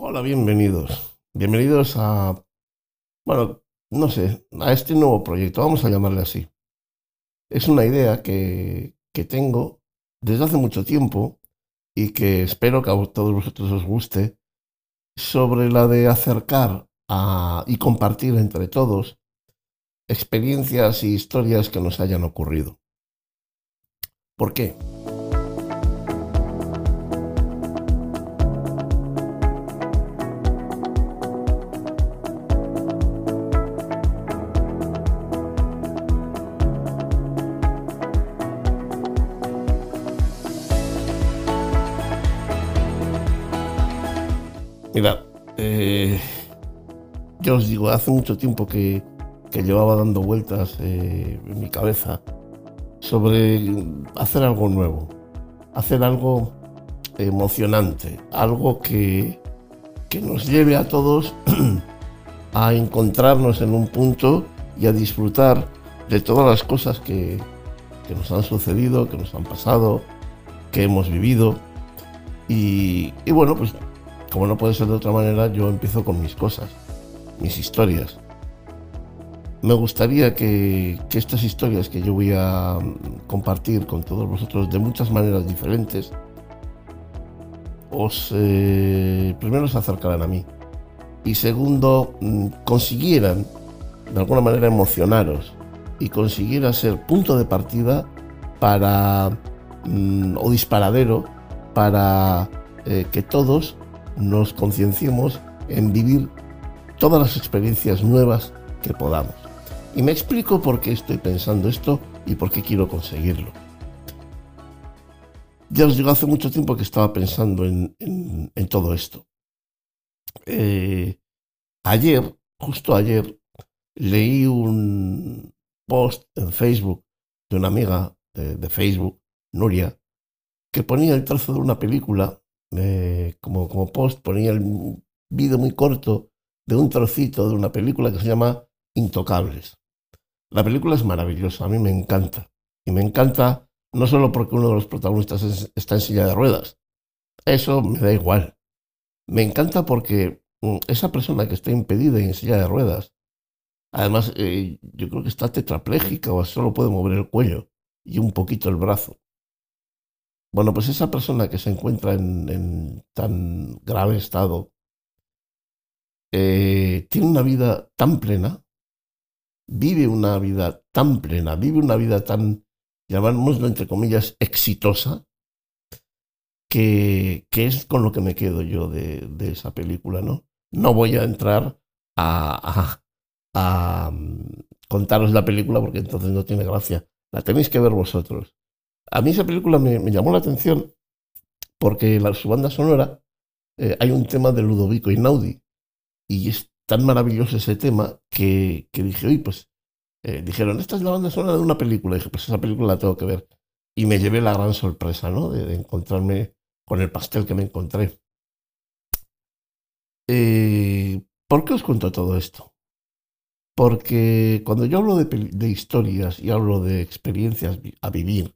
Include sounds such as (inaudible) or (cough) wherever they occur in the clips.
Hola, bienvenidos. Bienvenidos a, bueno, no sé, a este nuevo proyecto, vamos a llamarle así. Es una idea que, que tengo desde hace mucho tiempo y que espero que a todos vosotros os guste, sobre la de acercar a, y compartir entre todos experiencias y historias que nos hayan ocurrido. ¿Por qué? Yo os digo, hace mucho tiempo que, llevaba dando vueltas eh, en mi cabeza sobre hacer algo nuevo, hacer algo emocionante, algo que, que nos lleve a todos (clears throat) a encontrarnos en un punto y a disfrutar de todas las cosas que, que nos han sucedido, que nos han pasado, que hemos vivido. Y bueno, pues como no puede ser de otra manera, yo empiezo con mis cosas, mis historias. Me gustaría que, estas historias que yo voy a mm, compartir con todos vosotros de muchas maneras diferentes, os eh, primero se acercaran a mí y segundo mm, consiguieran de alguna manera emocionaros y consiguiera ser punto de partida para mm, o disparadero para eh, que todos nos concienciemos en vivir todas las experiencias nuevas que podamos. Y me explico por qué estoy pensando esto y por qué quiero conseguirlo. Ya os digo, hace mucho tiempo que estaba pensando en, todo esto. Eh, ayer, justo ayer, leí un post en Facebook de una amiga de, Facebook, Nuria, que ponía el trozo de una película como, como post ponía el vídeo muy corto de un trocito de una película que se llama Intocables. La película es maravillosa, a mí me encanta. Y me encanta no solo porque uno de los protagonistas está en silla de ruedas, eso me da igual. Me encanta porque mm, esa persona que está impedida en silla de ruedas, además eh, yo creo que está tetrapléjica o solo puede mover el cuello y un poquito el brazo. Bueno, pues esa persona que se encuentra en, tan grave estado eh, tiene una vida tan plena, vive una vida tan plena, vive una vida tan, llamémoslo entre comillas, exitosa, que, es con lo que me quedo yo de, esa película, ¿no? No voy a entrar a, a mm, contaros la película porque entonces no tiene gracia. La tenéis que ver vosotros. A mí esa película me, llamó la atención porque en su banda sonora eh, hay un tema de Ludovico Inaudi y es tan maravilloso ese tema que, dije, oye, pues eh, dijeron, esta es la banda sonora de una película. Y dije, pues esa película la tengo que ver. Y me llevé la gran sorpresa, ¿no? De, encontrarme con el pastel que me encontré. Eh, ¿Por qué os cuento todo esto? Porque cuando yo hablo de, de historias y hablo de experiencias a vivir,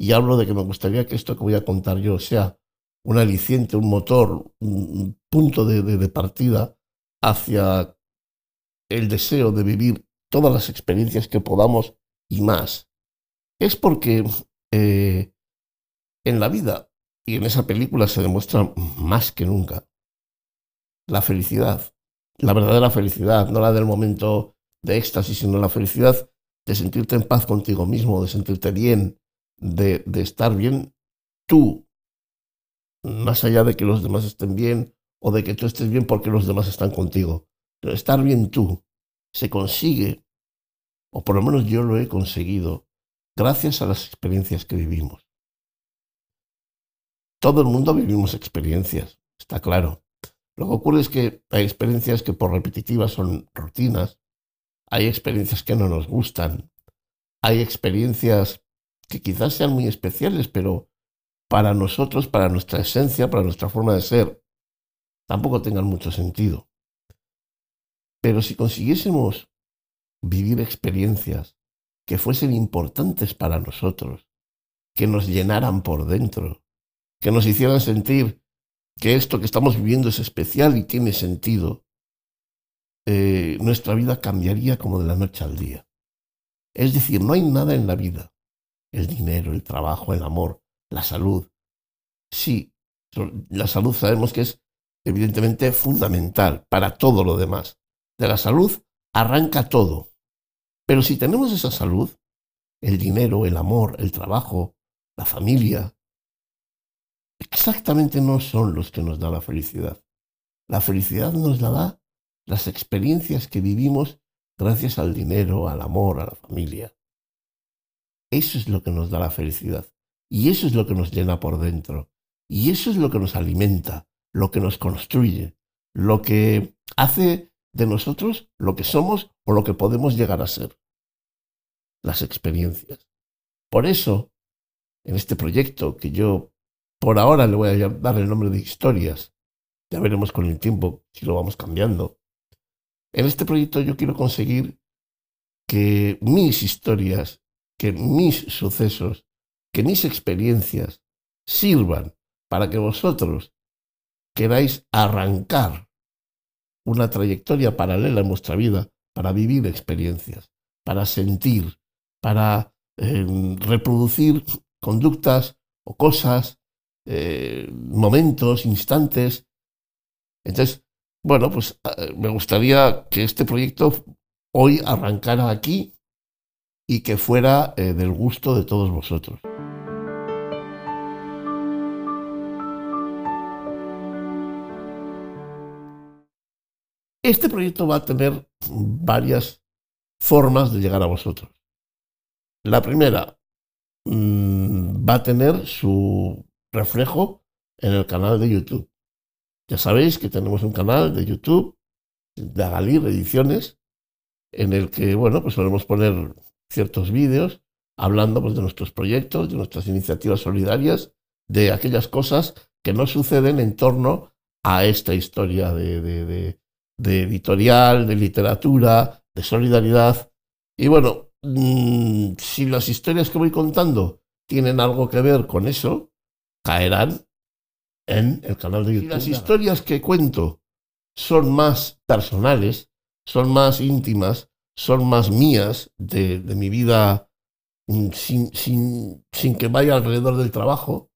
y hablo de que me gustaría que esto que voy a contar yo sea un aliciente, un motor, un punto de, partida hacia el deseo de vivir todas las experiencias que podamos y más. Es porque eh, en la vida y en esa película se demuestra más que nunca la felicidad, la verdadera felicidad, no la del momento de éxtasis, sino la felicidad de sentirte en paz contigo mismo, de sentirte bien, de, estar bien tú, más allá de que los demás estén bien o de que tú estés bien porque los demás están contigo. Pero estar bien tú se consigue, o por lo menos yo lo he conseguido, gracias a las experiencias que vivimos. Todo el mundo vivimos experiencias, está claro. Lo que ocurre es que hay experiencias que por repetitivas son rutinas, hay experiencias que no nos gustan, hay experiencias que quizás sean muy especiales, pero para nosotros, para nuestra esencia, para nuestra forma de ser, tampoco tengan mucho sentido. Pero si consiguiésemos vivir experiencias que fuesen importantes para nosotros, que nos llenaran por dentro, que nos hicieran sentir que esto que estamos viviendo es especial y tiene sentido, eh, nuestra vida cambiaría como de la noche al día. Es decir, no hay nada en la vida, el dinero, el trabajo, el amor, la salud. Sí, la salud sabemos que es evidentemente fundamental para todo lo demás. De la salud arranca todo. Pero si tenemos esa salud, el dinero, el amor, el trabajo, la familia, exactamente no son los que nos da la felicidad. La felicidad nos la da las experiencias que vivimos gracias al dinero, al amor, a la familia. Eso es lo que nos da la felicidad. Y eso es lo que nos llena por dentro. Y eso es lo que nos alimenta, lo que nos construye, lo que hace de nosotros lo que somos o lo que podemos llegar a ser. Las experiencias. Por eso, en este proyecto que yo por ahora le voy a dar el nombre de historias, ya veremos con el tiempo si lo vamos cambiando. En este proyecto yo quiero conseguir que mis historias, que mis sucesos, que mis experiencias sirvan para que vosotros queráis arrancar una trayectoria paralela en vuestra vida para vivir experiencias, para sentir, para em, reproducir conductas o cosas, eh, momentos, instantes. Entonces, bueno, pues eh, me gustaría que este proyecto hoy arrancara aquí y que fuera eh, del gusto de todos vosotros. Este proyecto va a tener varias formas de llegar a vosotros. La primera mm, va a tener su reflejo en el canal de YouTube. Ya sabéis que tenemos un canal de YouTube de Agalir Ediciones en el que, bueno, pues podemos poner ciertos vídeos hablando pues, de nuestros proyectos, de nuestras iniciativas solidarias, de aquellas cosas que no suceden en torno a esta historia de editorial, de literatura, de solidaridad. Y bueno, mm, si las historias que voy contando tienen algo que ver con eso, caerán en el canal de YouTube. Si las historias que cuento son más personales, son más íntimas, son más mías de, mi vida mm, sin, sin, sin que vaya alrededor del trabajo,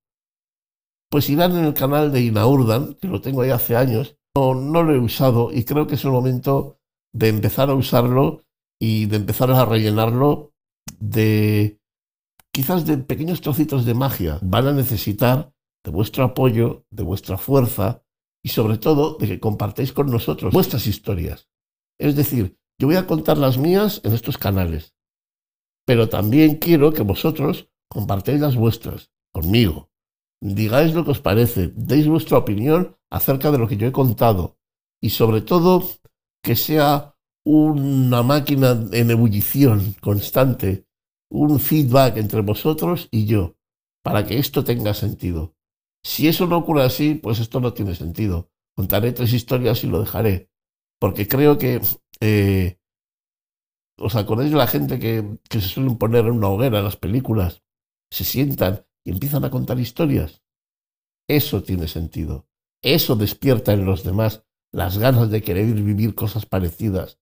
pues irán en el canal de Inaurdan, que lo tengo ahí hace años, no, lo he usado y creo que es el momento de empezar a usarlo y de empezar a rellenarlo de quizás de pequeños trocitos de magia. Van a necesitar de vuestro apoyo, de vuestra fuerza y sobre todo de que compartáis con nosotros vuestras historias. Es decir, yo voy a contar las mías en estos canales, pero también quiero que vosotros compartáis las vuestras conmigo digáis lo que os parece, deis vuestra opinión acerca de lo que yo he contado y sobre todo que sea una máquina en ebullición constante, un feedback entre vosotros y yo, para que esto tenga sentido. Si eso no ocurre así, pues esto no tiene sentido. Contaré tres historias y lo dejaré, porque creo que... Eh, ¿Os acordáis de la gente que, que se suelen poner en una hoguera en las películas? Se sientan y empiezan a contar historias. Eso tiene sentido. Eso despierta en los demás las ganas de querer vivir cosas parecidas.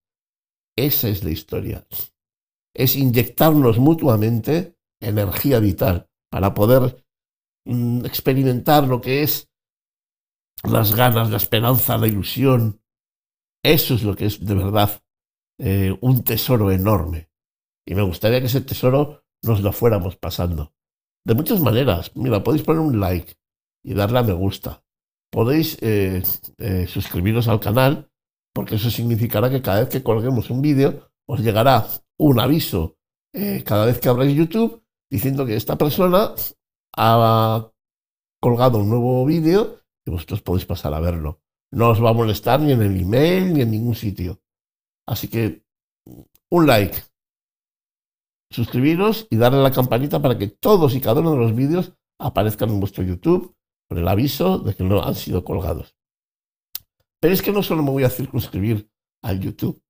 Esa es la historia. Es inyectarnos mutuamente energía vital para poder mm, experimentar lo que es las ganas, la esperanza, la ilusión. Eso es lo que es de verdad eh, un tesoro enorme. Y me gustaría que ese tesoro nos lo fuéramos pasando. De muchas maneras. Mira, podéis poner un like y darle a me gusta. Podéis eh, eh, suscribiros al canal porque eso significará que cada vez que colguemos un vídeo os llegará un aviso eh, cada vez que abráis YouTube diciendo que esta persona ha colgado un nuevo vídeo y vosotros podéis pasar a verlo. No os va a molestar ni en el email ni en ningún sitio. Así que un like, suscribiros y darle a la campanita para que todos y cada uno de los vídeos aparezcan en vuestro YouTube con el aviso de que no han sido colgados. Pero es que no solo me voy a circunscribir al YouTube.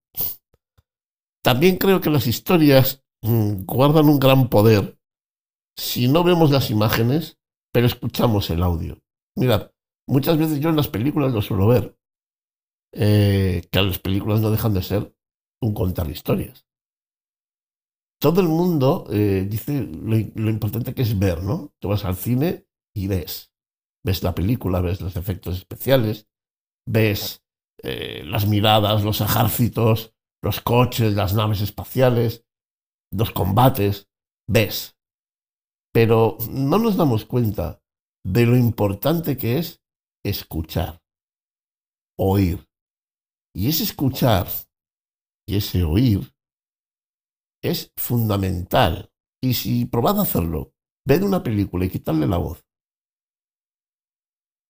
También creo que las historias mm, guardan un gran poder si no vemos las imágenes, pero escuchamos el audio. Mirad, muchas veces yo en las películas lo suelo ver, eh, que las películas no dejan de ser un contar historias. Todo el mundo eh, dice lo, importante que es ver, ¿no? Tú vas al cine y ves. Ves la película, ves los efectos especiales, ves eh, las miradas, los ejércitos, los coches, las naves espaciales, los combates, ves. Pero no nos damos cuenta de lo importante que es escuchar, oír. Y ese escuchar y ese oír es fundamental. Y si probad a hacerlo, ved una película y quitarle la voz,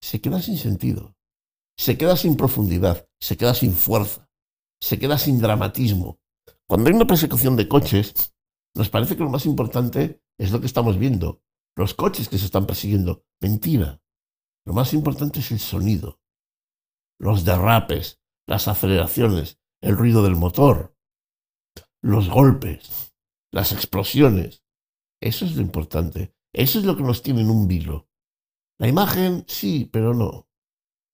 se queda sin sentido, se queda sin profundidad, se queda sin fuerza, se queda sin dramatismo. Cuando hay una persecución de coches, nos parece que lo más importante es lo que estamos viendo, los coches que se están persiguiendo. Mentira. Lo más importante es el sonido, los derrapes, las aceleraciones, el ruido del motor, los golpes, las explosiones. Eso es lo importante. Eso es lo que nos tiene en un vilo. La imagen sí, pero no.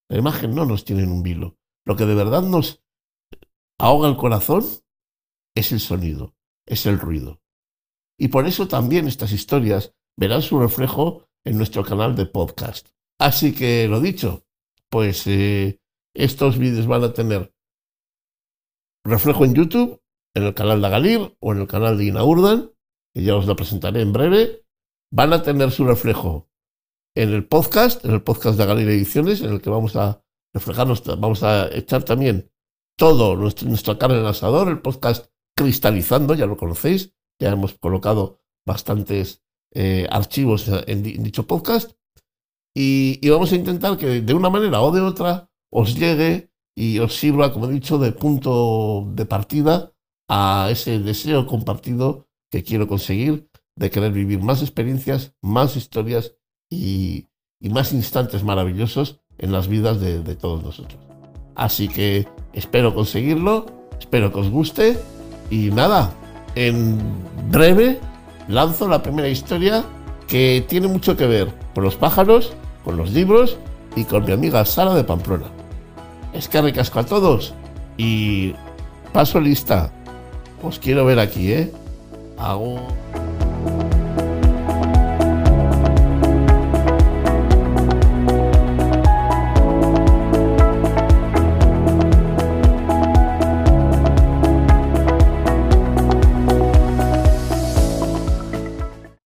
La imagen no nos tiene en un vilo. Lo que de verdad nos ahoga el corazón es el sonido, es el ruido. Y por eso también estas historias verán su reflejo en nuestro canal de podcast. Así que lo dicho, pues eh, estos vídeos van a tener reflejo en YouTube, en el canal de Galir o en el canal de Inaurdan, que ya os lo presentaré en breve. Van a tener su reflejo en el podcast, en el podcast de Galir Ediciones, en el que vamos a reflejarnos, vamos a echar también todo nuestro, nuestra carne en el asador, el podcast Cristalizando, ya lo conocéis, ya hemos colocado bastantes eh, archivos en, dicho podcast y, vamos a intentar que de una manera o de otra os llegue y os sirva, como he dicho, de punto de partida a ese deseo compartido que quiero conseguir de querer vivir más experiencias, más historias y, más instantes maravillosos en las vidas de, todos nosotros. Así que espero conseguirlo, espero que os guste y nada, en breve lanzo la primera historia que tiene mucho que ver con los pájaros, con los libros y con mi amiga Sara de Pamplona. Es que recasco a todos y paso lista. Os quiero ver aquí, ¿eh? Hago...